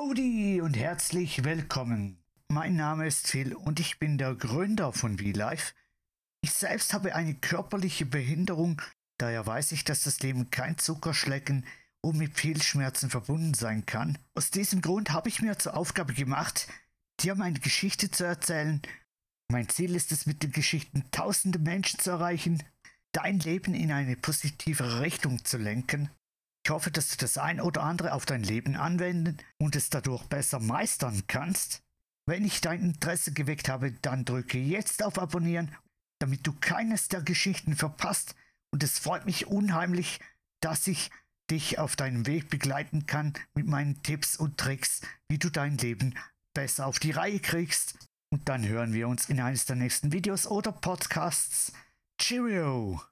Howdy und herzlich willkommen. Mein Name ist Phil und ich bin der Gründer von VLife. Ich selbst habe eine körperliche Behinderung, daher weiß ich, dass das Leben kein Zuckerschlecken und mit viel Schmerzen verbunden sein kann. Aus diesem Grund habe ich mir zur Aufgabe gemacht, dir meine Geschichte zu erzählen. Mein Ziel ist es, mit den Geschichten tausende Menschen zu erreichen, dein Leben in eine positivere Richtung zu lenken. Ich hoffe, dass du das ein oder andere auf dein Leben anwenden und es dadurch besser meistern kannst. Wenn ich dein Interesse geweckt habe, dann drücke jetzt auf Abonnieren, damit du keines der Geschichten verpasst. Und es freut mich unheimlich, dass ich dich auf deinem Weg begleiten kann mit meinen Tipps und Tricks, wie du dein Leben besser auf die Reihe kriegst. Und dann hören wir uns in eines der nächsten Videos oder Podcasts. Cheerio!